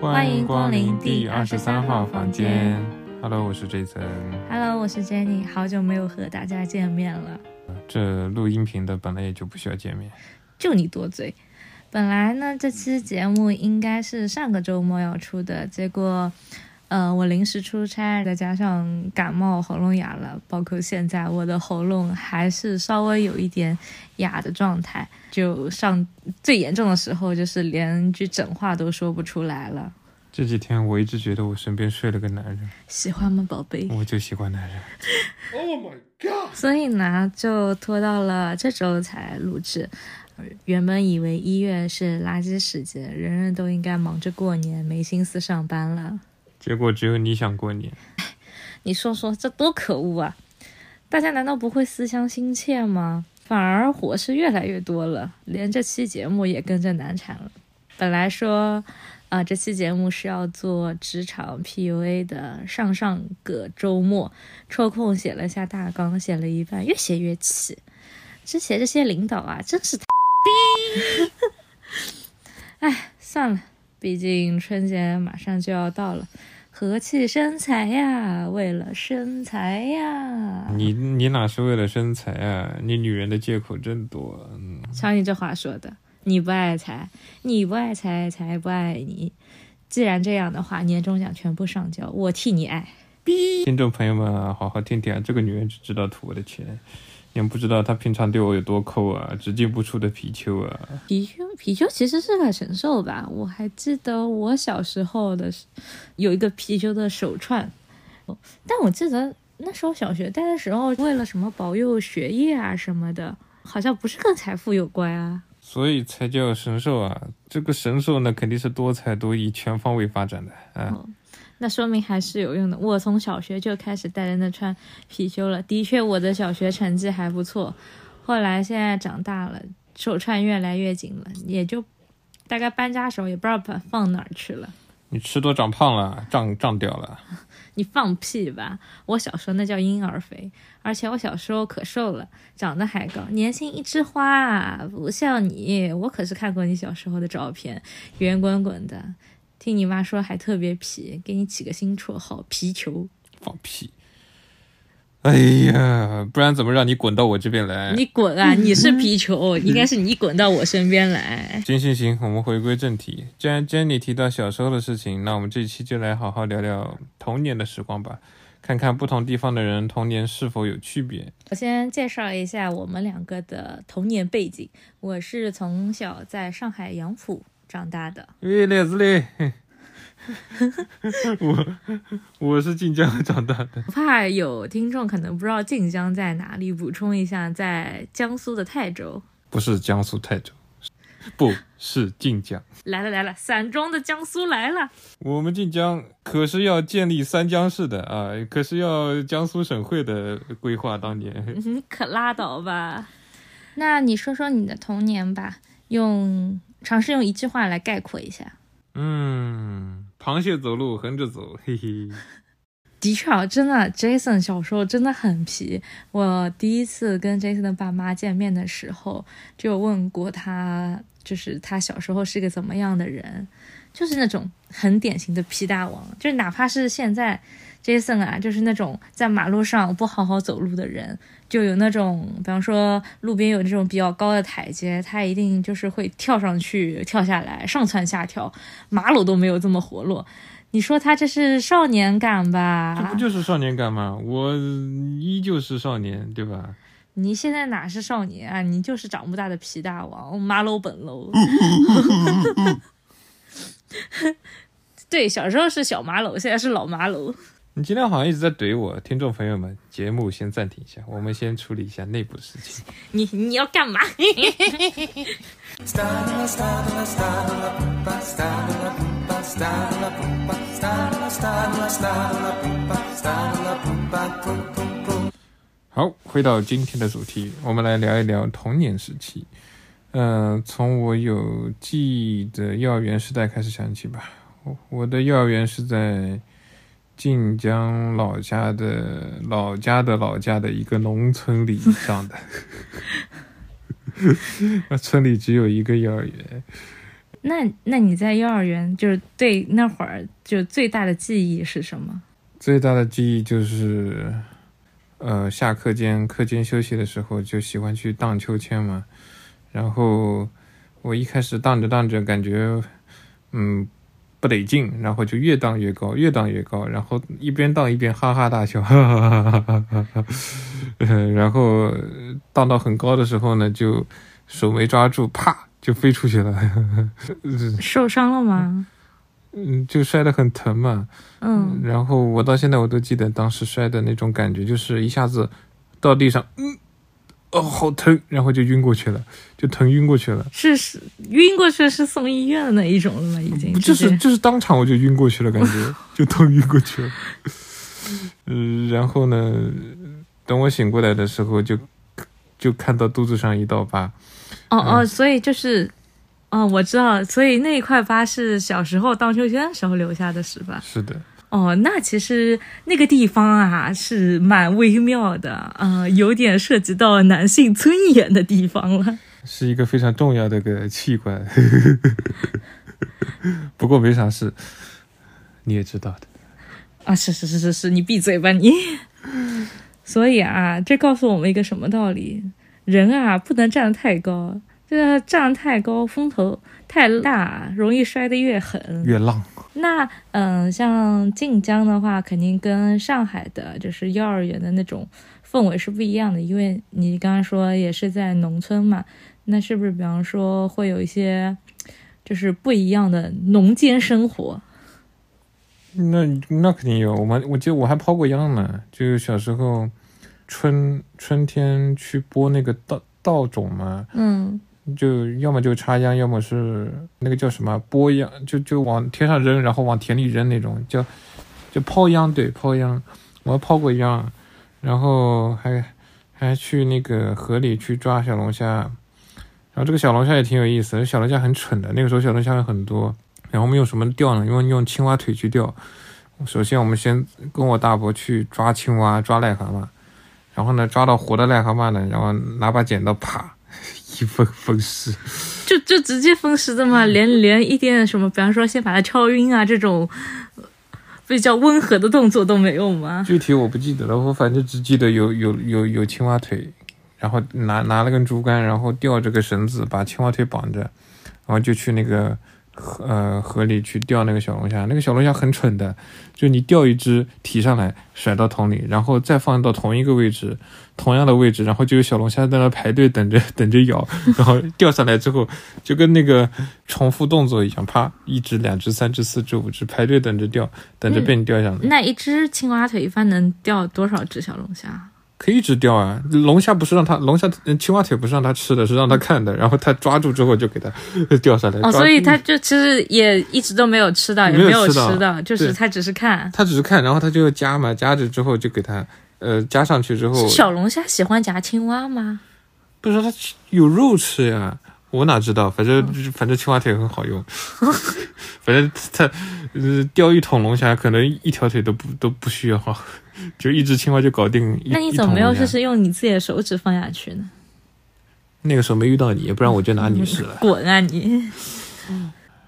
欢迎光临第二十三号房间。Hello，我是 Jason。Hello，我是 Jenny，好久没有和大家见面了。这录音频的本来也就不需要见面，就你多嘴。本来呢，这期节目应该是上个周末要出的，结果，呃，我临时出差，再加上感冒，喉咙哑了，包括现在我的喉咙还是稍微有一点哑的状态。就上最严重的时候，就是连句整话都说不出来了。这几天我一直觉得我身边睡了个男人，喜欢吗，宝贝？我就喜欢男人。Oh my god！所以呢，就拖到了这周才录制。原本以为一月是垃圾时节，人人都应该忙着过年，没心思上班了。结果只有你想过年，你说说，这多可恶啊！大家难道不会思乡心切吗？反而火是越来越多了，连这期节目也跟着难产了。本来说，啊、这期节目是要做职场 PUA 的，上上个周末抽空写了下大纲，写了一半，越写越气。之前这些领导啊，真是 哎，算了，毕竟春节马上就要到了，和气生财呀，为了生财呀。你你哪是为了身材啊？你女人的借口真多。嗯，瞧你这话说的，你不爱财，你不爱财，财不爱你。既然这样的话，年终奖全部上交，我替你爱。听众朋友们啊，好好听听啊，这个女人只知道图我的钱，你们不知道他平常对我有多抠啊，只进不出的貔貅啊。貔貅，貔貅其实是个神兽吧？我还记得我小时候的有一个貔貅的手串，但我记得那时候小学戴的时候，为了什么保佑学业啊什么的，好像不是跟财富有关啊。所以才叫神兽啊！这个神兽呢，肯定是多才多艺、全方位发展的啊。那说明还是有用的。我从小学就开始带着那串貔貅了，的确我的小学成绩还不错。后来现在长大了，手串越来越紧了，也就大概搬家时候也不知道把放哪儿去了。你吃多长胖了，胀胀掉了。你放屁吧！我小时候那叫婴儿肥，而且我小时候可瘦了，长得还高，年轻一枝花啊！不像你，我可是看过你小时候的照片，圆滚滚的。听你妈说还特别皮，给你起个新绰号“皮球放屁！哎呀，不然怎么让你滚到我这边”。来？你滚啊！你是皮球，应该是你滚到我身边来。行行行，我们回归正题。既然 Jenny 提到小时候的事情，那我们这期就来好好聊聊童年的时光吧，看看不同地方的人童年是否有区别。我先介绍一下我们两个的童年背景。我是从小在上海杨浦长大的。喂，来自嘞，我我是晋江长大的，我怕有听众可能不知道晋江在哪里，补充一下，在江苏的泰州。不是江苏泰州，不是晋江。来了来了，散装的江苏来了。我们晋江可是要建立三江市的啊，可是要江苏省会的规划。当年你可拉倒吧。那你说说你的童年吧，用尝试用一句话来概括一下。嗯，螃蟹走路横着走，嘿嘿。的确啊，真的，Jason 小时候真的很皮。我第一次跟 Jason 的爸妈见面的时候，就问过他，就是他小时候是个怎么样的人，就是那种很典型的皮大王，就是哪怕是现在 Jason 啊，就是那种在马路上不好好走路的人，就有那种，比方说路边有这种比较高的台阶，他一定就是会跳上去、跳下来、上蹿下跳，马路都没有这么活络。你说他这是少年感吧？这不就是少年感吗？我依旧是少年，对吧？你现在哪是少年啊？你就是长不大的皮大王，马楼本楼。对，小时候是小马楼，现在是老马楼。你今天好像一直在怼我，听众朋友们，节目先暂停一下，我们先处理一下内部的事情。你你要干嘛.好，回到今天的主题，我们来聊一聊童年时期。呃，从我有记忆的幼儿园时代开始想起吧。我我的幼儿园是在晋江老家的老家的老家的一个农村里上的，那村里只有一个幼儿园。那那你在幼儿园就是对那会儿就最大的记忆是什么？最大的记忆就是，呃，下课间课间休息的时候就喜欢去荡秋千嘛，然后我一开始荡着荡着感觉，嗯，不得劲，然后就越荡越高，越荡越高，然后一边荡一边哈哈大笑，哈哈哈哈哈哈哈，呃然后呃荡到很高的时候呢，就手没抓住，啪就飞出去了，受伤了吗？嗯，就摔得很疼嘛。嗯，然后我到现在我都记得当时摔的那种感觉，就是一下子到地上，嗯，哦，好疼，然后就晕过去了，就疼晕过去了。是是晕过去是送医院的那一种了吗？已经不就是就是当场我就晕过去了，感觉就疼晕过去了。嗯，然后呢，等我醒过来的时候就，就看到肚子上一道疤。哦哦，所以就是。哦，我知道，所以那一块疤是小时候荡秋千的时候留下的，是吧？是的，哦，那其实那个地方啊是蛮微妙的，呃，有点涉及到男性尊严的地方了。是一个非常重要的个器官。不过没啥事，你也知道的。啊，是是是是是，你闭嘴吧你。所以啊，这告诉我们一个什么道理？人啊，不能站得太高，这个站太高，风头太大，容易摔得越狠。越浪，那嗯、像晋江的话，肯定跟上海的就是幼儿园的那种氛围是不一样的，因为你刚刚说也是在农村嘛，那是不是比方说会有一些就是不一样的农间生活？那那肯定有。我们我记得我还抛过秧呢，就小时候春春天去播那个稻稻种嘛，嗯就要么就插秧，要么是那个叫什么播秧，就就往天上扔，然后往田里扔那种，叫就抛秧，对，抛秧。我还抛过秧，然后还还去那个河里去抓小龙虾，然后这个小龙虾也挺有意思，小龙虾很蠢的，那个时候小龙虾很多，然后我们用什么钓呢？用用青蛙腿去钓。首先我们先跟我大伯去抓青蛙，抓癞蛤蟆，然后呢抓到活的癞蛤蟆呢，然后拿把剪刀啪 一分分尸。就就直接分尸的嘛，连连一点什么，比方说先把它敲晕啊这种呃比较温和的动作都没有吗？具体我不记得了，我反正只记得有有有有青蛙腿，然后拿拿了根竹竿，然后吊着个绳子把青蛙腿绑着，然后就去那个河呃河里去钓那个小龙虾。那个小龙虾很蠢的，就你钓一只提上来甩到桶里，然后再放到同一个位置，同样的位置，然后就有小龙虾在那排队等着 等着咬，然后钓上来之后就跟那个重复动作一样，啪一只两只三只四只五只排队等着钓，等着被你钓上来。那一只青蛙腿一般能钓多少只小龙虾？可以一直钓啊，龙虾不是让它龙虾呃青蛙腿不是让它吃的，是让它看的，然后它抓住之后就给它 钓上来。哦，所以它就其实也一直都没有吃到，也没有吃到吃到，就是它只是看。它只是看，然后它就要夹嘛，夹着之后就给它呃加上去之后，小龙虾喜欢夹青蛙吗？不是它吃有肉吃呀，我哪知道，反正、反正青蛙腿很好用，反正它呃钓一桶龙虾可能一条腿都不都不需要，就一只青蛙就搞定。那你怎么没有试试用你自己的手指放下去呢？那个时候没遇到你，不然我就拿你试了。滚啊你！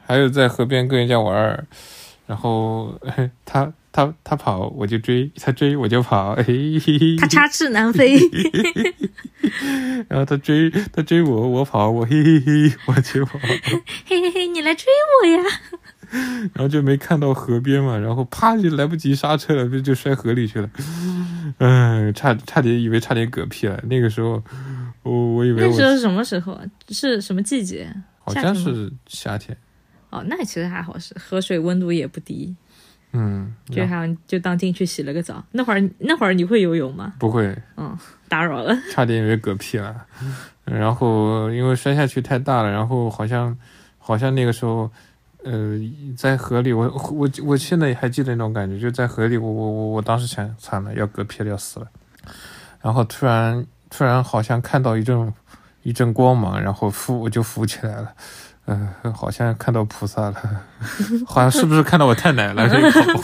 还有在河边跟人家玩儿，然后他他他跑我就追，他追我就跑，嘿嘿嘿，它插翅难飞。然后他追他追我，我跑，我嘿嘿嘿，我就跑，嘿嘿嘿，你来追我呀！然后就没看到河边嘛，然后啪就来不及刹车了，就就摔河里去了，嗯，差差点以为差点嗝屁了，那个时候我我以为我那时候是什么时候啊？是什么季节？好夏天吗像是夏天，哦，那其实还好，是河水温度也不低，嗯，就好像就当进去洗了个澡。那会儿那会儿你会游泳吗？不会，嗯打扰了。差点以为嗝屁了，然后因为摔下去太大了，然后好像好像那个时候，呃，在河里，我我我现在还记得那种感觉，就在河里，我我我我当时想惨了，要嗝屁了，要死了，然后突然突然好像看到一阵一阵光芒，然后浮我就浮起来了。嗯、好像看到菩萨了，好像是不是看到我太奶了？这个搞不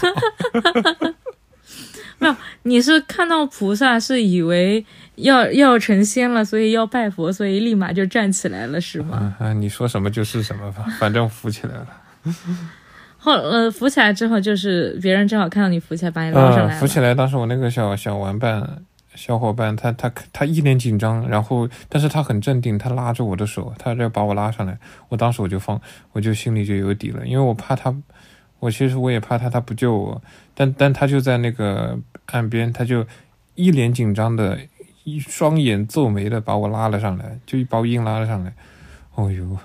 好你是看到菩萨是以为要要成仙了，所以要拜佛，所以立马就站起来了，是吗？啊啊，你说什么就是什么吧，反正扶起来了。后呃扶起来之后，就是别人正好看到你扶起来，把你捞上来啊，了。浮起来，当时我那个小小玩伴小伙伴，他他他一脸紧张，然后但是他很镇定，他拉着我的手，他要把我拉上来，我当时我就放，我就心里就有底了，因为我怕他，我其实我也怕他，他不救我，但但他就在那个岸边，他就一脸紧张的，一双眼皱眉的把我拉了上来，就把我硬拉了上来，哦呦，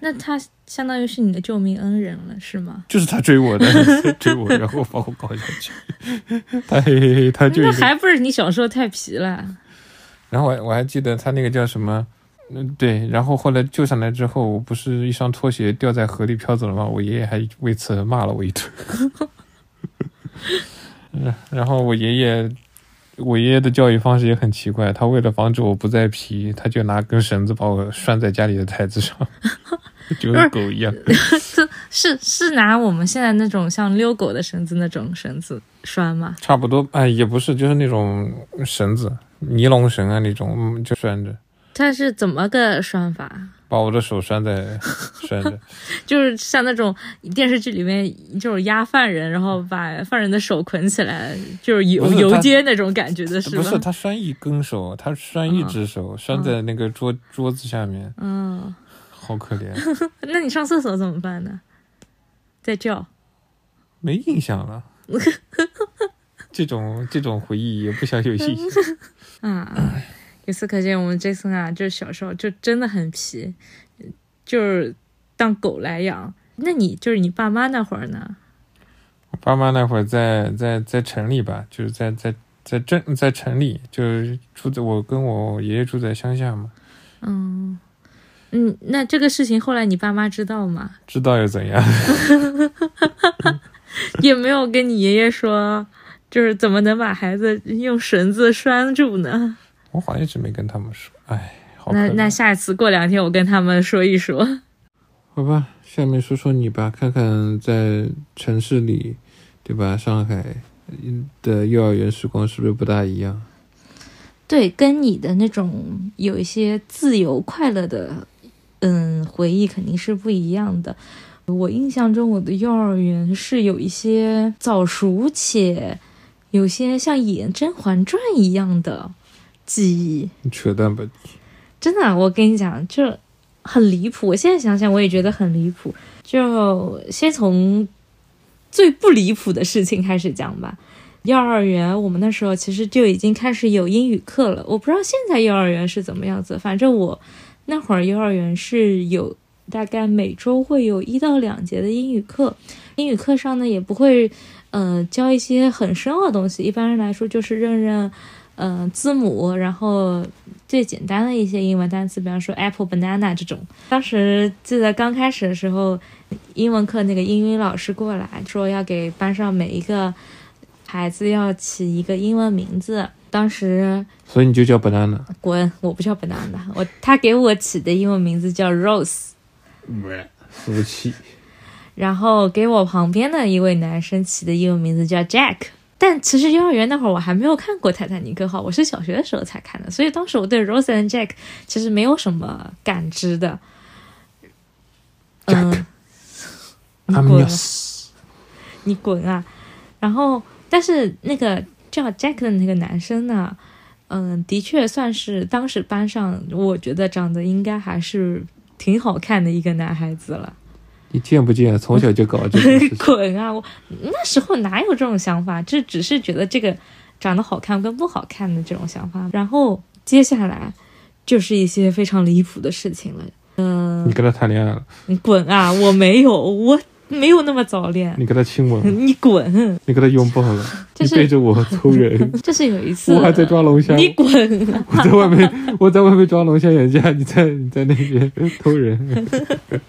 那他相当于是你的救命恩人了，是吗？就是他追我的，追我，然后把我搞下去，他嘿嘿嘿，他就那还不是你小时候太皮了？然后我我还记得他那个叫什么，嗯，对，然后后来救上来之后，我不是一双拖鞋掉在河里飘走了吗？我爷爷还为此骂了我一顿。嗯，然后我爷爷，我爷爷的教育方式也很奇怪，他为了防止我不再皮，他就拿根绳子把我拴在家里的台子上，就跟狗一样。是是拿我们现在那种像遛狗的绳子那种绳子拴吗？差不多，哎，也不是，就是那种绳子，尼龙绳啊那种，嗯，就拴着，它是怎么个拴法？把我的手拴在拴着。就是像那种电视剧里面就是押犯人，然后把犯人的手捆起来，就是游是游街那种感觉的是吗？不是，他拴一根手，他拴一只手，拴在那个桌桌子下面，嗯，好可怜，那你上厕所怎么办呢？在叫。没印象了。这种这种回忆也不想有印象。啊，由此可见，我们 Jason 啊，就是小时候就真的很皮，就是当狗来养。那你就是你爸妈那会儿呢？我爸妈那会儿在在在城里吧，就是在在在镇在城里，就是住在我跟我爷爷住在乡下嘛，嗯嗯，那这个事情后来你爸妈知道吗？知道又怎样？也没有跟你爷爷说，就是怎么能把孩子用绳子拴住呢？我好像一直没跟他们说，哎，好。那那下次过两天我跟他们说一说。好吧，下面说说你吧，看看在城市里，对吧？上海的幼儿园时光是不是不大一样？对，跟你的那种有一些自由快乐的，嗯，回忆肯定是不一样的。我印象中，我的幼儿园是有一些早熟且有些像演《甄嬛传》一样的记忆。你扯淡吧！真的，我跟你讲，就很离谱。我现在想想，我也觉得很离谱。就先从最不离谱的事情开始讲吧。幼儿园，我们那时候其实就已经开始有英语课了。我不知道现在幼儿园是怎么样子，反正我那会儿幼儿园是有大概每周会有一到两节的英语课。英语课上呢，也不会呃教一些很深奥的东西，一般来说就是认认呃字母，然后最简单的一些英文单词，比方说 apple、banana 这种。当时记得刚开始的时候，英文课那个英语老师过来说要给班上每一个孩子要起一个英文名字。当时所以你就叫 banana。滚，我不叫 banana，我他给我起的英文名字叫 Rose。服气。然后给我旁边的一位男生起的英文名字叫 Jack。但其实幼儿园那会儿我还没有看过《泰坦尼克号》，我是小学的时候才看的，所以当时我对 Rose and Jack 其实没有什么感知的。嗯，你滚啊。你滚啊！然后，但是那个叫 Jack 的那个男生呢，嗯，的确算是当时班上我觉得长得应该还是挺好看的一个男孩子了。你贱不贱？从小就搞这种。滚啊！我那时候哪有这种想法？这只是觉得这个长得好看跟不好看的这种想法。然后接下来就是一些非常离谱的事情了。嗯、你跟他谈恋爱了，你滚啊！我没有，我 没有那么早恋。你跟他亲吻，你滚！你跟他拥抱了，你背着我偷人，就是有一次，我还在抓龙虾，你滚啊！我在外面，我在外面抓龙虾眼架，你在你在那边偷人。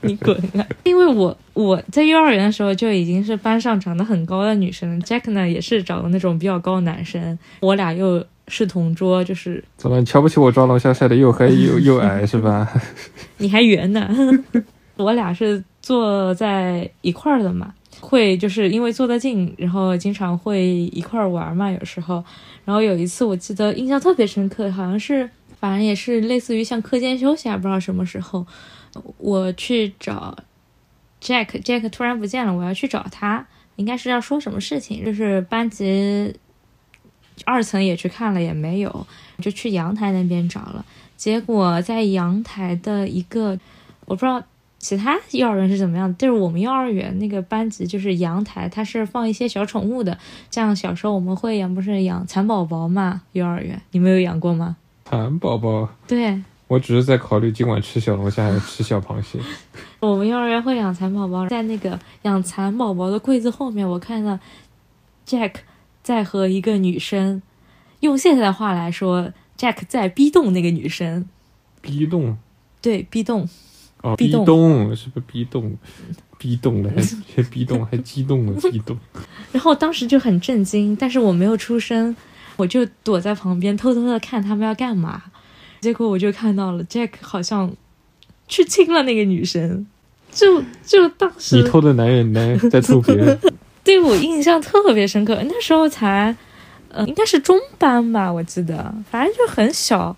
你滚了！因为我我在幼儿园的时候就已经是班上长得很高的女生，Jack 呢也是找的那种比较高的男生，我俩又是同桌，就是怎么？你瞧不起我抓龙虾晒的又黑又又矮是吧？你还圆呢，我俩是坐在一块儿的嘛。会就是因为坐得近，然后经常会一块儿玩嘛，有时候。然后有一次我记得印象特别深刻，好像是反正也是类似于像课间休息啊，不知道什么时候，我去找 Jack，Jack 突然不见了，我要去找他，应该是要说什么事情，就是班级二层也去看了也没有，就去阳台那边找了，结果在阳台的一个我不知道。其他幼儿园是怎么样的？就是我们幼儿园那个班级，就是阳台，它是放一些小宠物的。像小时候我们会养，不是养蚕宝宝嘛？幼儿园你们有养过吗？蚕宝宝，对，我只是在考虑今晚吃小龙虾还是吃小螃蟹。我们幼儿园会养蚕宝宝，在那个养蚕宝宝的柜子后面，我看到 Jack 在和一个女生，用现在的话来说，Jack 在逼动那个女生。逼动，对，逼动。哦，逼动动是不是逼 动？逼动了还还逼动还激动了逼动。然后当时就很震惊，但是我没有出声，我就躲在旁边偷偷的看他们要干嘛。结果我就看到了 Jack 好像去亲了那个女生，就就当时你偷的男人呢，在偷别人。对我印象特别深刻。那时候才，呃，应该是中班吧，我记得，反正就很小。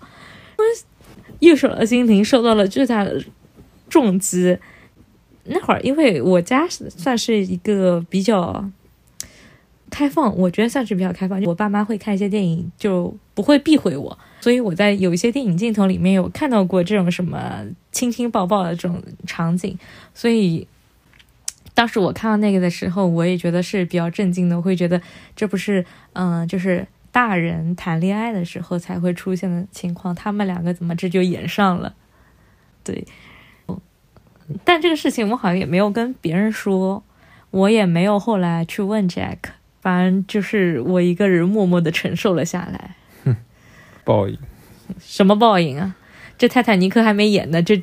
因为右手的心灵受到了巨大的重击。那会儿，因为我家算是一个比较开放，我觉得算是比较开放。我爸妈会看一些电影，就不会避讳我，所以我在有一些电影镜头里面有看到过这种什么亲亲抱抱的这种场景，所以当时我看到那个的时候，我也觉得是比较震惊的，我会觉得这不是嗯，就是大人谈恋爱的时候才会出现的情况，他们两个怎么这就演上了？对。但这个事情我好像也没有跟别人说，我也没有后来去问 Jack，反正就是我一个人默默的承受了下来。哼 报应，什么报应啊？这泰坦尼克还没演呢，这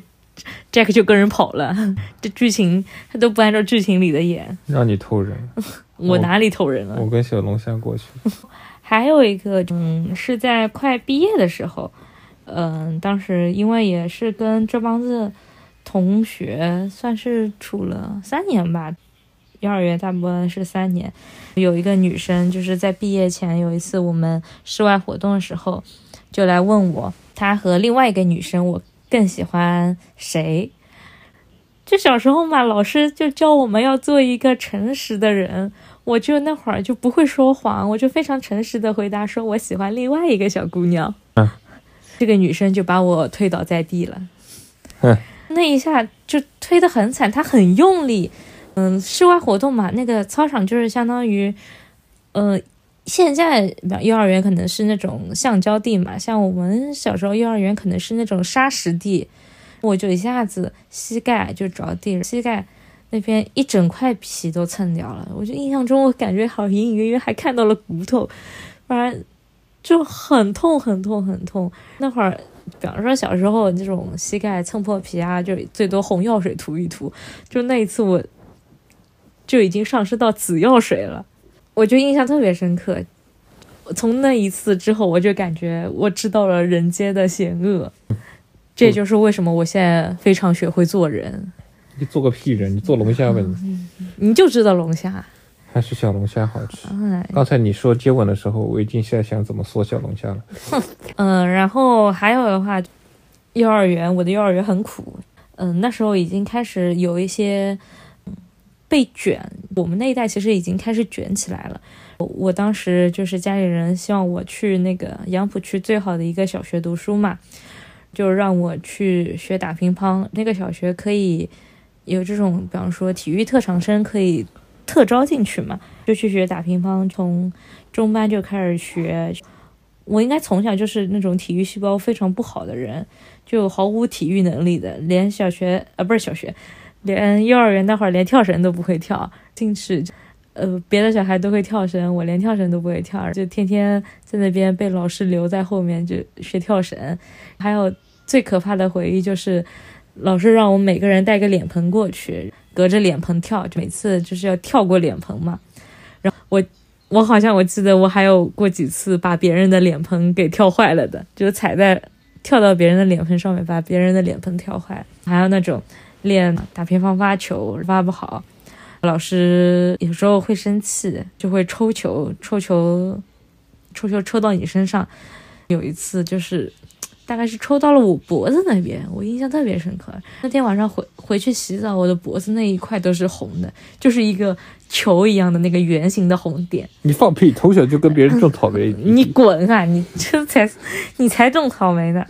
Jack 就跟人跑了，这剧情他都不按照剧情里的演。让你偷人，我哪里偷人了？我跟小龙虾过去。还有一个，嗯，是在快毕业的时候，嗯，当时因为也是跟这帮子。同学算是处了三年吧，幼儿园大部分是三年。有一个女生，就是在毕业前有一次我们室外活动的时候，就来问我，她和另外一个女生，我更喜欢谁？就小时候嘛，老师就教我们要做一个诚实的人，我就那会儿就不会说谎，我就非常诚实的回答说，我喜欢另外一个小姑娘。嗯，这个女生就把我推倒在地了。嗯。那一下就推得很惨，他很用力。嗯，室外活动嘛，那个操场就是相当于，呃，现在幼儿园可能是那种橡胶地嘛，像我们小时候幼儿园可能是那种沙石地。我就一下子膝盖就着地，膝盖那边一整块皮都蹭掉了。我就印象中，我感觉好隐隐约约还看到了骨头，反正就很痛很痛很痛。那会儿。比方说小时候这种膝盖蹭破皮啊，就最多红药水涂一涂。就那一次，我就已经上升到紫药水了，我就印象特别深刻。从那一次之后，我就感觉我知道了人间的险恶。这就是为什么我现在非常学会做人。你做个屁人！你做龙虾吧你。你就知道龙虾。还是小龙虾好吃。刚才你说接吻的时候，我已经在想怎么说小龙虾了。嗯，然后还有的话，幼儿园，我的幼儿园很苦。嗯，那时候已经开始有一些被卷，我们那一代其实已经开始卷起来了。我当时就是家里人希望我去那个杨浦区最好的一个小学读书嘛，就让我去学打乒乓。那个小学可以有这种，比方说体育特长生可以。特招进去嘛，就去学打乒乓，从中班就开始学。我应该从小就是那种体育细胞非常不好的人，就毫无体育能力的，连小学啊不是小学，连幼儿园那会儿连跳绳都不会跳。进去，呃，别的小孩都会跳绳，我连跳绳都不会跳，就天天在那边被老师留在后面就学跳绳。还有最可怕的回忆就是，老师让我们每个人带个脸盆过去。隔着脸盆跳，每次就是要跳过脸盆嘛。然后我，我好像我记得我还有过几次把别人的脸盆给跳坏了的，就踩在跳到别人的脸盆上面，把别人的脸盆跳坏。还有那种练打乒乓发球发不好，老师有时候会生气，就会抽球，抽球，抽球抽到你身上。有一次就是。大概是抽到了我脖子那边，我印象特别深刻。那天晚上回回去洗澡，我的脖子那一块都是红的，就是一个球一样的那个圆形的红点。你放屁！从小就跟别人种草莓。你滚啊！你这才你才种草莓呢。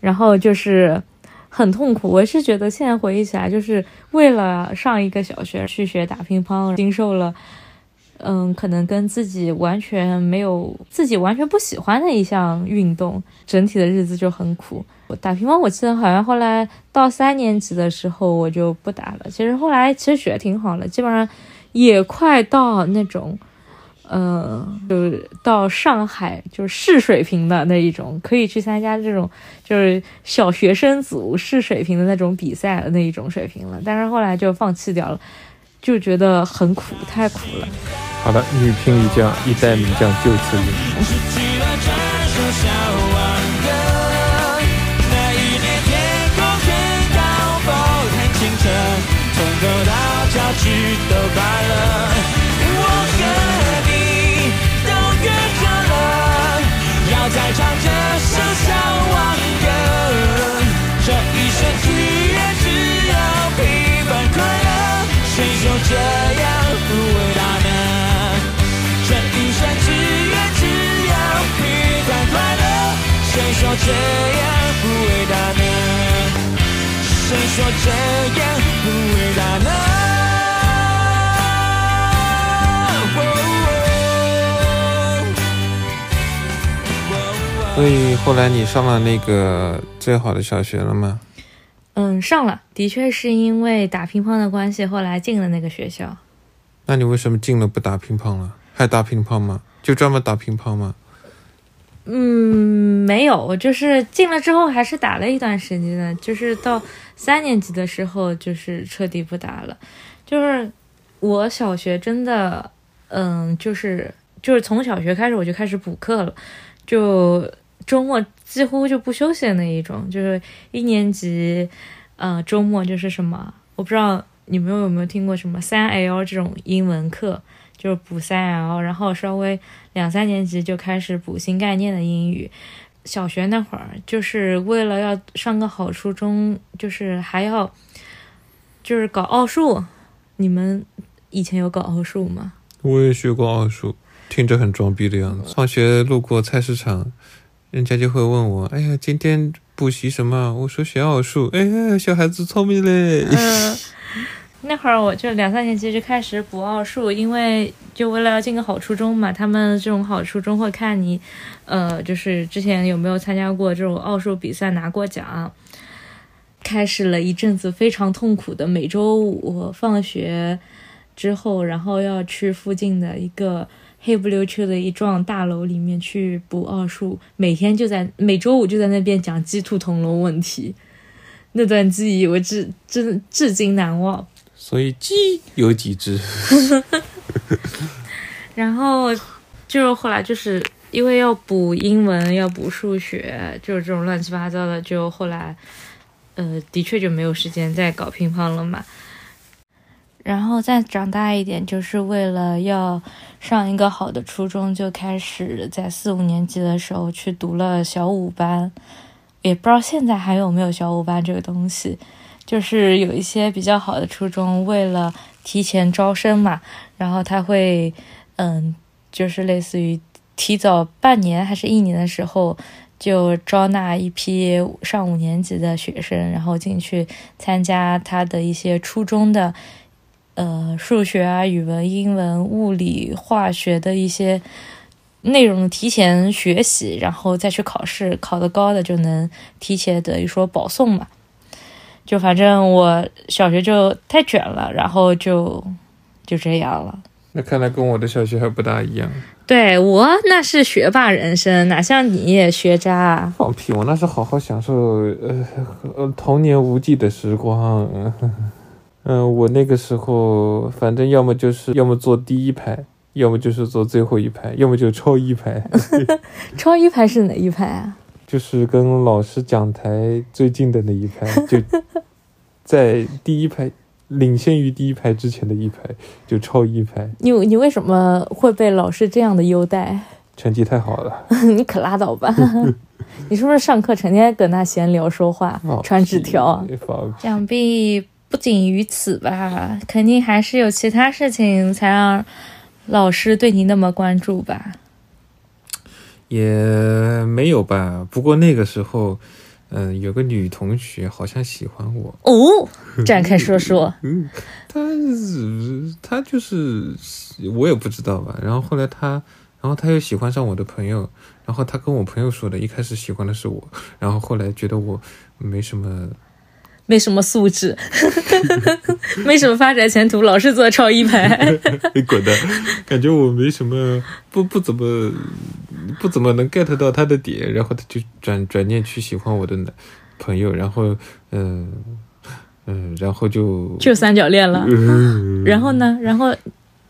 然后就是很痛苦，我是觉得现在回忆起来，就是为了上一个小学去学打乒乓，经受了。嗯，可能跟自己完全没有自己完全不喜欢的一项运动，整体的日子就很苦。我打乒乓，我记得好像后来到三年级的时候我就不打了。其实后来其实学挺好了，基本上也快到那种，嗯，就是到上海就是市水平的那一种，可以去参加这种就是小学生组市水平的那种比赛的那一种水平了。但是后来就放弃掉了，就觉得很苦，太苦了。好了，女乒一将，一代名将就此引。失去了传说小王歌，那一年天空很高，风很清澈，从头到脚趾都快乐。这样不伟大呢？这一生只愿只要平凡快乐，谁说这样不伟大呢？谁说这样不伟大呢？所以后来你上了那个最好的小学了吗？嗯，上了，的确是因为打乒乓的关系，后来进了那个学校。那你为什么进了不打乒乓了？还打乒乓吗？就专门打乒乓吗？嗯，没有，我就是进了之后还是打了一段时间的，就是到三年级的时候，就是彻底不打了。就是我小学真的，嗯，就是就是从小学开始我就开始补课了，就周末几乎就不休息的那一种。就是一年级，呃，周末就是什么，我不知道你们有没有听过什么三 L 这种英文课。就是补三 L，然后稍微两三年级就开始补新概念的英语。小学那会儿就是为了要上个好初中，就是还要就是搞奥数。你们以前有搞奥数吗？我也学过奥数，听着很装逼的样子。放学路过菜市场，人家就会问我：“哎呀，今天补习什么？”我说：“学奥数。”哎呀，小孩子聪明嘞。嗯。那会儿我就两三年级就开始补奥数，因为就为了要进个好初中嘛。他们这种好初中会看你，呃，就是之前有没有参加过这种奥数比赛拿过奖。开始了一阵子非常痛苦的，每周五放学之后，然后要去附近的一个黑不溜秋的一幢大楼里面去补奥数，每天就在每周五就在那边讲鸡兔同笼问题。那段记忆我至至至今难忘。所以鸡有几只？然后就是后来就是因为要补英文，要补数学，就是这种乱七八糟的，就后来呃的确就没有时间再搞乒乓了嘛。然后再长大一点，就是为了要上一个好的初中，就开始在四五年级的时候去读了小五班，也不知道现在还有没有小五班这个东西。就是有一些比较好的初中，为了提前招生嘛，然后他会，嗯，就是类似于提早半年还是一年的时候，就招纳一批上五年级的学生，然后进去参加他的一些初中的，呃，数学啊、语文、英文、物理、化学的一些内容提前学习，然后再去考试，考得高的就能提前等于说保送嘛。就反正我小学就太卷了，然后就就这样了。那看来跟我的小学还不大一样。对我那是学霸人生，哪像你学渣啊？放屁！我那是好好享受呃呃童年无忌的时光。嗯，我那个时候反正要么就是要么坐第一排，要么就是坐最后一排，要么就超一排。超一排是哪一排啊？就是跟老师讲台最近的那一排，就在第一排领先于第一排之前的一排，就超一排，你你为什么会被老师这样的优待？成绩太好了。你可拉倒吧！你是不是上课成天跟他闲聊说话，传纸条啊？屁放屁想必不仅于此吧，肯定还是有其他事情才让老师对你那么关注吧？也没有吧。不过那个时候，嗯、有个女同学好像喜欢我，哦，展开说说。嗯，她她就是我也不知道吧。然后后来她，然后她又喜欢上我的朋友，然后她跟我朋友说的，一开始喜欢的是我，然后后来觉得我没什么，没什么素质，没什么发展前途，老是做超一排。你滚蛋！感觉我没什么，不不怎么不怎么能 get 到他的点，然后他就转转念去喜欢我的男朋友，然后嗯嗯，然后就就三角恋了。嗯然后呢？然后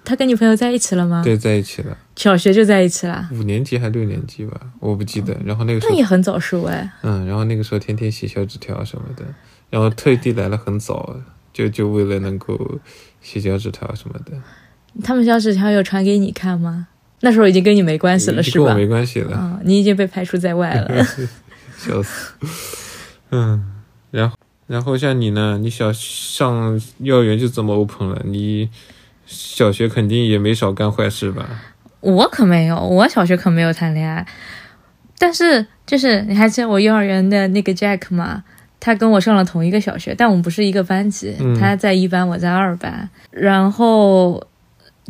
他跟女朋友在一起了吗？对在一起了。小学就在一起了，五年级还六年级吧，我不记得。然后那个时候那也，很早熟哎。嗯，然后那个时候天天写小纸条什么的，然后特地来了很早，就就为了能够写小纸条什么的。他们小纸条有传给你看吗？那时候已经跟你没关系了，是吧？跟我没关系了，啊、你已经被排除在外了。笑死。嗯，然后然后像你呢，你小上幼儿园就这么 open 了，你小学肯定也没少干坏事吧？我可没有，我小学可没有谈恋爱。但是就是你还记得我幼儿园的那个 Jack 吗？他跟我上了同一个小学，但我们不是一个班级。嗯他在一班，我在二班。然后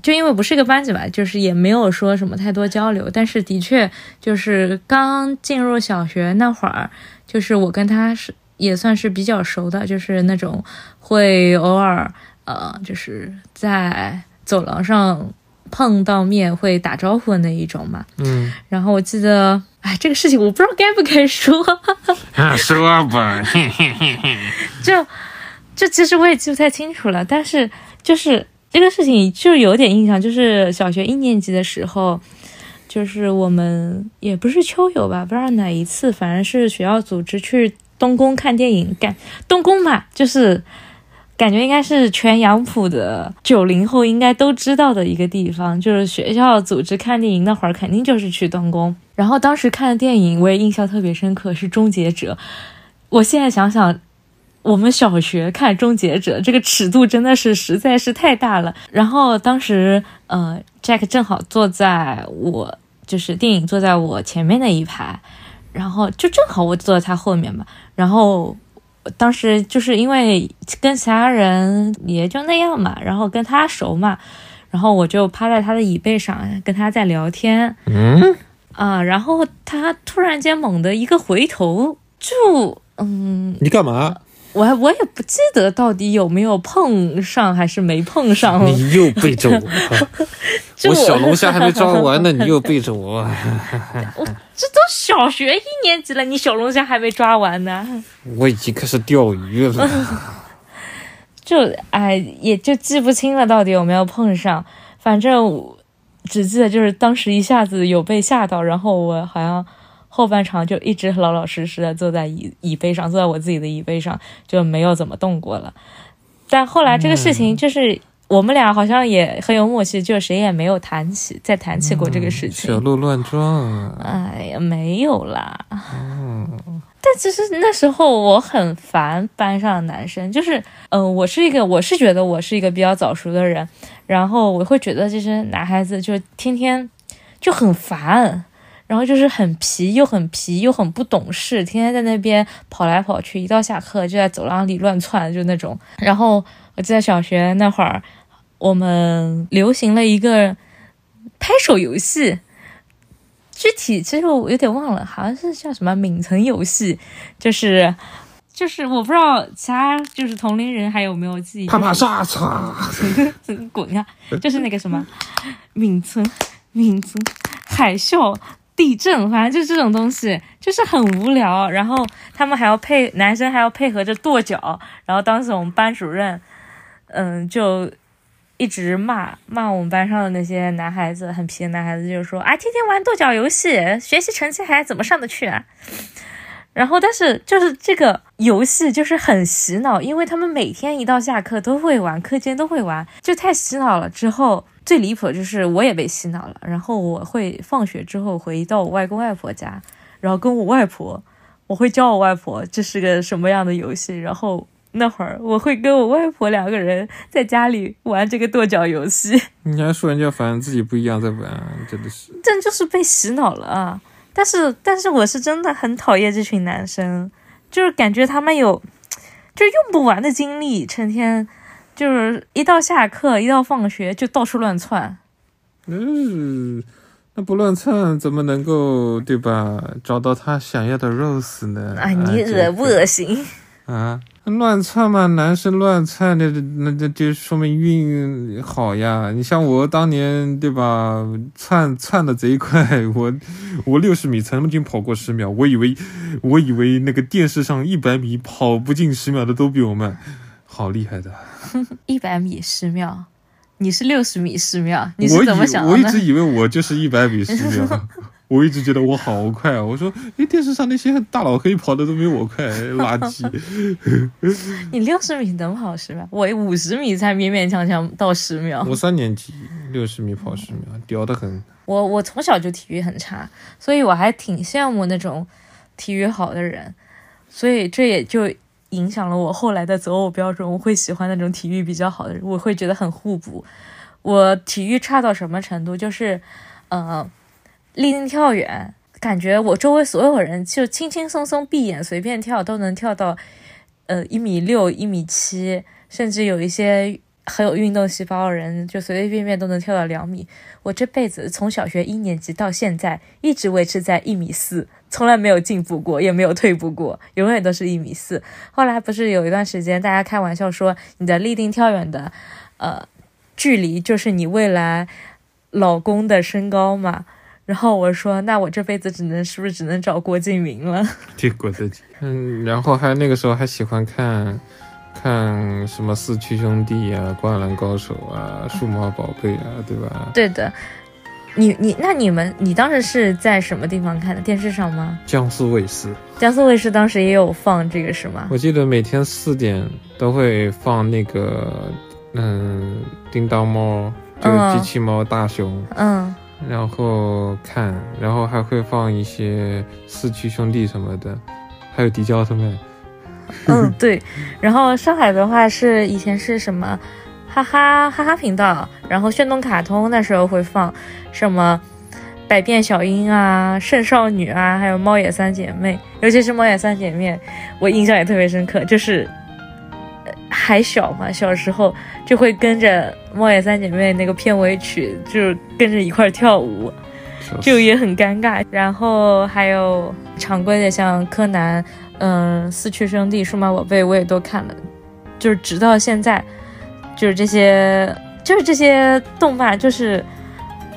就因为不是一个班级吧，就是也没有说什么太多交流。但是的确就是刚进入小学那会儿，就是我跟他是也算是比较熟的，就是那种会偶尔呃，就是在走廊上碰到面会打招呼的那一种嘛。嗯，然后我记得，哎，这个事情我不知道该不该说，说吧，就就其实我也记不太清楚了，但是就是这个事情就有点印象，就是小学一年级的时候。就是我们也不是秋游吧，不知道哪一次，反正是学校组织去东宫看电影，干东宫嘛，就是感觉应该是全杨浦的九零后应该都知道的一个地方，就是学校组织看电影那会儿，肯定就是去东宫。然后当时看的电影我也印象特别深刻，是《终结者》。我现在想想，我们小学看《终结者》这个尺度真的是实在是太大了。然后当时，呃，Jack 正好坐在我就是电影坐在我前面那一排，然后就正好我坐在他后面嘛。然后当时就是因为跟其他人也就那样嘛，然后跟他熟嘛，然后我就趴在他的椅背上跟他在聊天嗯，啊、然后他突然间猛的一个回头，就嗯，你干嘛？我还我也不记得到底有没有碰上还是没碰上。你又背着我，就我小龙虾还没抓完呢，你又背着我。我这都小学一年级了，你小龙虾还没抓完呢。我已经开始钓鱼了。就哎，也就记不清了到底有没有碰上，反正只记得就是当时一下子有被吓到，然后我好像后半场就一直老老实实的坐在椅椅背上，坐在我自己的椅背上，就没有怎么动过了。但后来这个事情就是。我们俩好像也很有默契，就谁也没有谈起，再谈起过这个事情。小鹿乱撞啊！哎呀，没有啦。但其实那时候我很烦班上的男生，就是，嗯、呃，我是一个，我是觉得我是一个比较早熟的人，然后我会觉得这些男孩子就天天就很烦，然后就是很皮，又很皮，又很不懂事，天天在那边跑来跑去，一到下课就在走廊里乱窜，就那种。然后我记得小学那会儿，我们流行了一个拍手游戏。具体其实我有点忘了，好像是叫什么敏层游戏，就是就是我不知道其他就是同龄人还有没有记忆。啪啪沙擦，滚呀！就是那个什么敏层名层海啸。地震，反正就这种东西，就是很无聊。然后他们还要配男生还要配合着跺脚。然后当时我们班主任，嗯，就一直骂骂我们班上的那些男孩子，很皮的男孩子，就是说啊，天天玩跺脚游戏，学习成绩还怎么上得去啊？然后，但是就是这个游戏就是很洗脑，因为他们每天一到下课都会玩，课间都会玩，就太洗脑了。之后最离谱的就是我也被洗脑了，然后我会放学之后回到我外公外婆家，然后跟我外婆，我会教我外婆这是个什么样的游戏，然后那会儿我会跟我外婆两个人在家里玩这个跺脚游戏。你还说人家反正自己不一样在玩，真的是。这就是被洗脑了啊！但是，但是我是真的很讨厌这群男生，就是感觉他们有，就是用不完的精力，成天就是一到下课，一到放学就到处乱窜。嗯，那不乱窜怎么能够对吧？找到他想要的 rose 呢？啊，你恶不恶心？啊，乱窜嘛，男生乱窜，那那那就说明运好呀。你像我当年对吧，窜窜的贼快，我我六十米曾经跑过十秒，我以为我以为那个电视上一百米跑不进十秒的都比我慢，好厉害的。一百米十秒，你是六十米十秒，你是怎么想的呢？我一直以为我就是一百米十秒。我一直觉得我好快啊！我说，哎，电视上那些大老黑跑的都没我快，垃圾。你六十米能跑十秒，我五十米才勉勉强强到十秒。我三年级六十米跑十秒，屌的很。我我从小就体育很差，所以我还挺羡慕那种体育好的人，所以这也就影响了我后来的择偶标准。我会喜欢那种体育比较好的人，我会觉得很互补。我体育差到什么程度？就是，呃，立定跳远，感觉我周围所有人就轻轻松松闭眼随便跳都能跳到，呃，一米六、一米七，甚至有一些很有运动细胞的人，就随随便便都能跳到两米。我这辈子从小学一年级到现在，一直维持在一米四，从来没有进步过，也没有退步过，永远都是一米四。后来不是有一段时间，大家开玩笑说你的立定跳远的，呃，距离就是你未来老公的身高嘛。然后我说，那我这辈子只能是不是只能找郭敬明了？结果自己，嗯，然后还那个时候还喜欢看，看什么四驱兄弟啊、灌篮高手啊、数码宝贝啊，对吧？对的，你你那你们你当时是在什么地方看的？电视上吗？江苏卫视，江苏卫视当时也有放这个是吗？我记得每天四点都会放那个，嗯，叮当猫，就机器猫大雄，嗯然后看，然后还会放一些四驱兄弟什么的，还有迪迦奥特曼。嗯，对。然后上海的话是以前是什么，哈哈哈哈频道，然后炫动卡通那时候会放什么百变小樱啊、圣少女啊，还有猫眼三姐妹，尤其是猫眼三姐妹，我印象也特别深刻，就是。呃还小嘛，小时候就会跟着猫眼三姐妹那个片尾曲，就是跟着一块儿跳舞，就也很尴尬。然后还有常规的像柯南，嗯，四驱兄弟、数码宝贝我也都看了，就是直到现在，就是这些，就是这些动漫，就是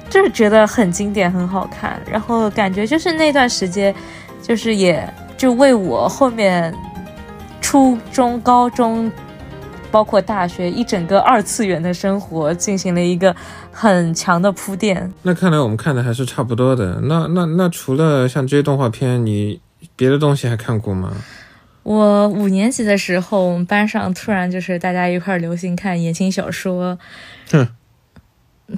就是觉得很经典、很好看。然后感觉就是那段时间，就是也就为我后面初中、高中。包括大学一整个二次元的生活进行了一个很强的铺垫。那看来我们看的还是差不多的。那那那除了像这些动画片，你别的东西还看过吗？我五年级的时候，我们班上突然就是大家一块儿流行看言情小说。哼，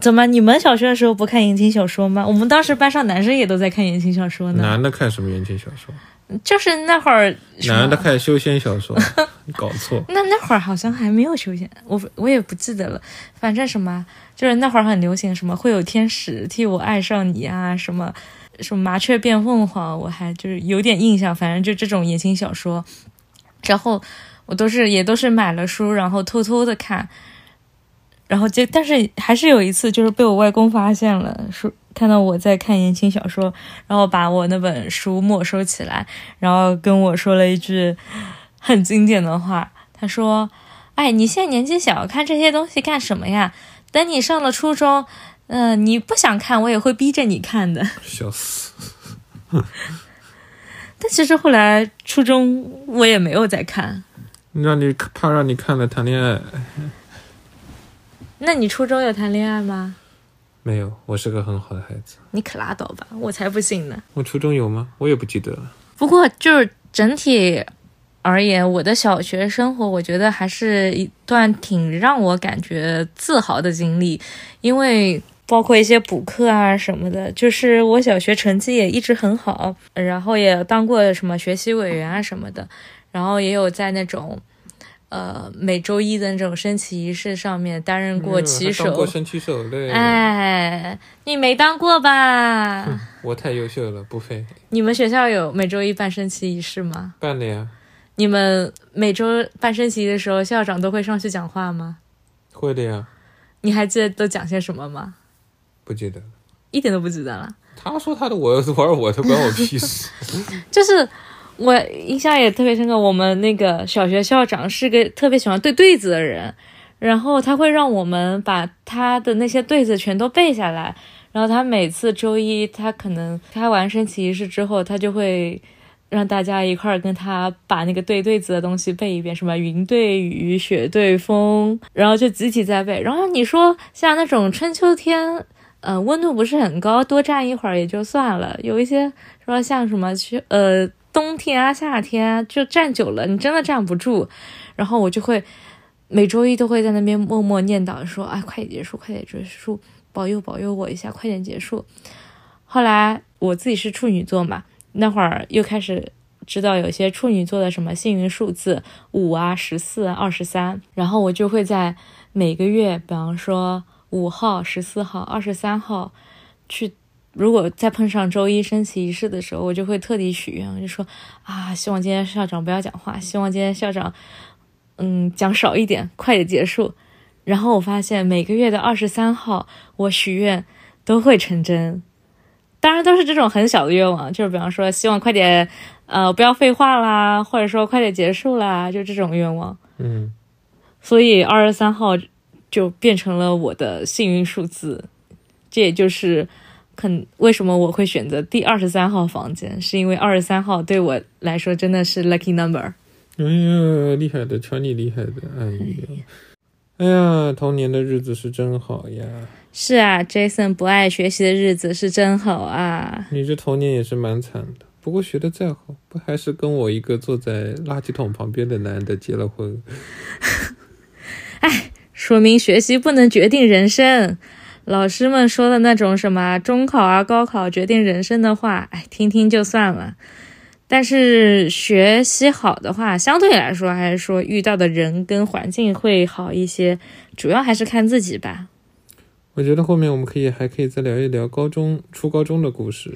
怎么你们小学的时候不看言情小说吗？我们当时班上男生也都在看言情小说呢。男的看什么言情小说？就是那会儿男的看修仙小说，你 搞错。那那会儿好像还没有修仙，我我也不记得了。反正什么，就是那会儿很流行什么会有天使替我爱上你啊，什么什么麻雀变凤凰，我还就是有点印象。反正就这种言情小说，然后我都是也都是买了书，然后偷偷的看。然后就但是还是有一次，就是被我外公发现了，说看到我在看言情小说，然后把我那本书没收起来，然后跟我说了一句很经典的话，他说：“哎，你现在年纪小，看这些东西干什么呀？等你上了初中，嗯、你不想看，我也会逼着你看的。笑死！”但其实后来初中我也没有再看。让你怕让你看了谈恋爱，那你初中有谈恋爱吗？没有，我是个很好的孩子。你可拉倒吧，我才不信呢。我初中有吗？我也不记得了。不过就是整体而言，我的小学生活，我觉得还是一段挺让我感觉自豪的经历，因为包括一些补课啊什么的，就是我小学成绩也一直很好，然后也当过什么学习委员啊什么的，然后也有在那种。呃，每周一的那种升旗仪式上面担任过旗手当过手，升旗手嘞。哎，你没当过吧？我太优秀了，不配。你们学校有每周一办升旗仪式吗？办了呀，你们每周办升旗的时候，校长都会上去讲话吗？会的呀，你还记得都讲些什么吗？不记得。一点都不记得了。他说他的，我玩我的，关我屁事。就是我印象也特别深刻，我们那个小学校长是个特别喜欢对对子的人，然后他会让我们把他的那些对子全都背下来，然后他每次周一他可能开完升旗仪式之后，他就会。让大家一块儿跟他把那个对对子的东西背一遍，什么云对雨、雪对风，然后就集体在背。然后你说像那种春秋天，呃，温度不是很高，多站一会儿也就算了。有一些说像什么去呃冬天啊、夏天啊，就站久了你真的站不住。然后我就会每周一都会在那边默默念叨说：“哎，快点结束，快点结束，保佑保佑我一下，快点结束。”后来我自己是处女座嘛，那会儿又开始知道有些处女座的什么幸运数字五啊、十四、二十三，然后我就会在每个月，比方说五号、十四号、二十三号去。如果再碰上周一升旗仪式的时候，我就会特地许愿，我就说啊，希望今天校长不要讲话，希望今天校长嗯讲少一点，快点结束。然后我发现每个月的二十三号，我许愿都会成真。当然都是这种很小的愿望，就是比方说希望快点，呃，不要废话啦，或者说快点结束啦，就这种愿望。嗯，所以二十三号就变成了我的幸运数字，这也就是肯为什么我会选择第二十三号房间，是因为二十三号对我来说真的是 lucky number。哎呀，厉害的，瞧你厉害的，哎呀，哎呀，童年的日子是真好呀！是啊，Jason 不爱学习的日子是真好啊。你这童年也是蛮惨的，不过学的再好，不还是跟我一个坐在垃圾桶旁边的男的结了婚？说明学习不能决定人生。老师们说的那种什么中考啊、高考决定人生的话，哎，听听就算了。但是学习好的话，相对来说还是说遇到的人跟环境会好一些，主要还是看自己吧。我觉得后面我们可以还可以再聊一聊高中、初高中的故事。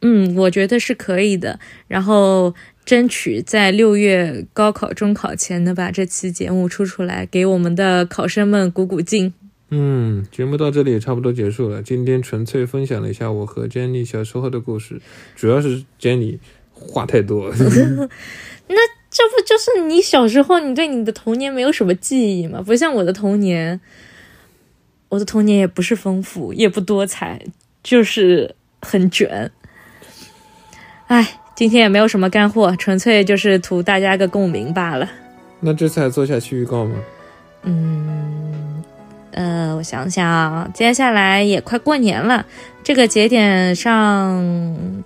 嗯，我觉得是可以的。然后争取在六月高考、中考前能把这期节目出出来，给我们的考生们鼓鼓劲。嗯，节目到这里也差不多结束了。今天纯粹分享了一下我和 Jenny 小时候的故事，主要是 Jenny 话太多。那这不就是你小时候你对你的童年没有什么记忆吗？不像我的童年，我的童年也不是丰富，也不多彩，就是很卷。唉，今天也没有什么干货，纯粹就是图大家个共鸣罢了。那这次还做下去预告吗？嗯，呃，我想想，接下来也快过年了，这个节点上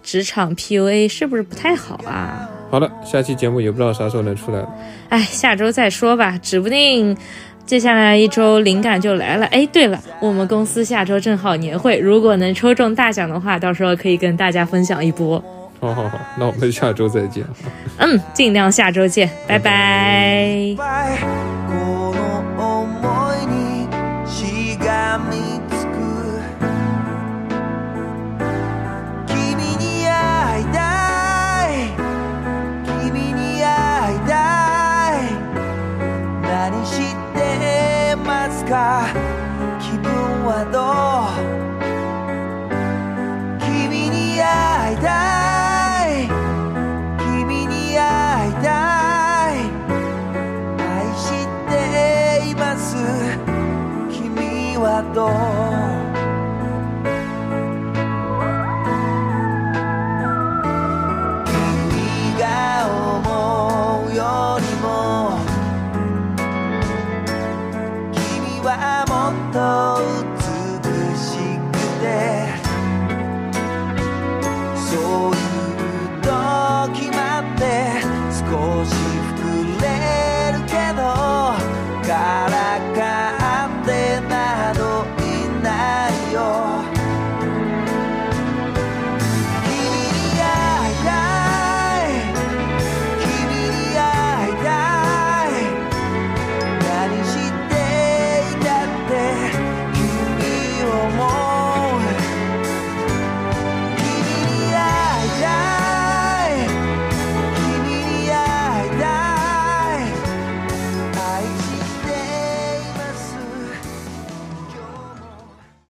职场 PUA 是不是不太好啊？好了，下期节目也不知道啥时候能出来了。哎，下周再说吧，指不定接下来一周灵感就来了。哎，对了，我们公司下周正好年会，如果能抽中大奖的话，到时候可以跟大家分享一波。好好好，那我们下周再见。嗯，尽量下周见，拜拜。この想